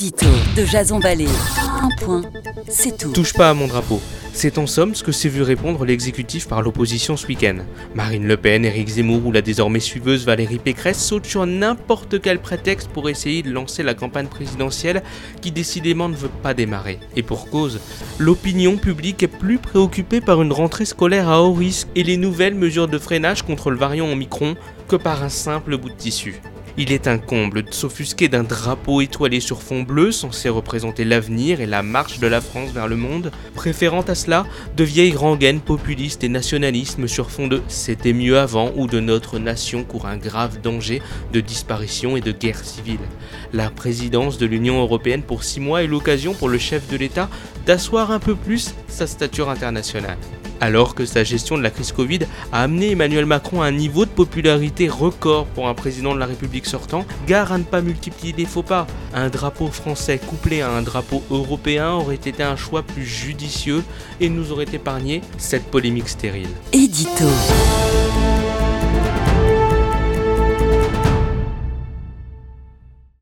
De Jason Vallée. Un point, c'est tout. Touche pas à mon drapeau. C'est en somme ce que s'est vu répondre l'exécutif par l'opposition ce week-end. Marine Le Pen, Éric Zemmour ou la désormais suiveuse Valérie Pécresse sautent sur n'importe quel prétexte pour essayer de lancer la campagne présidentielle qui décidément ne veut pas démarrer. Et pour cause, l'opinion publique est plus préoccupée par une rentrée scolaire à haut risque et les nouvelles mesures de freinage contre le variant Omicron que par un simple bout de tissu. Il est un comble de s'offusquer d'un drapeau étoilé sur fond bleu censé représenter l'avenir et la marche de la France vers le monde, préférant à cela de vieilles rengaines populistes et nationalisme sur fond de C'était mieux avant ou de notre nation court un grave danger de disparition et de guerre civile. La présidence de l'Union européenne pour six mois est l'occasion pour le chef de l'État d'asseoir un peu plus sa stature internationale. Alors que sa gestion de la crise Covid a amené Emmanuel Macron à un niveau de popularité record pour un président de la République sortant, gare à ne pas multiplier les faux pas. Un drapeau français couplé à un drapeau européen aurait été un choix plus judicieux et nous aurait épargné cette polémique stérile. Édito.